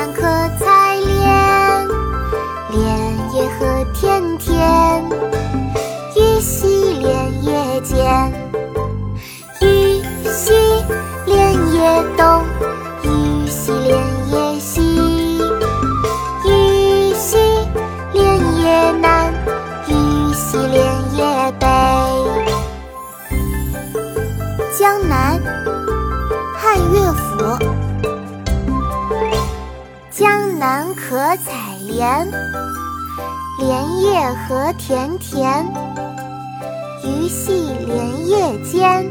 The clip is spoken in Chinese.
江南可采莲，莲叶何田田。鱼戏莲叶间。鱼戏莲叶东，鱼戏莲叶西。鱼戏莲叶南，鱼戏莲叶北。江南，汉乐府。江南可采莲，莲叶何田田。鱼戏莲叶间，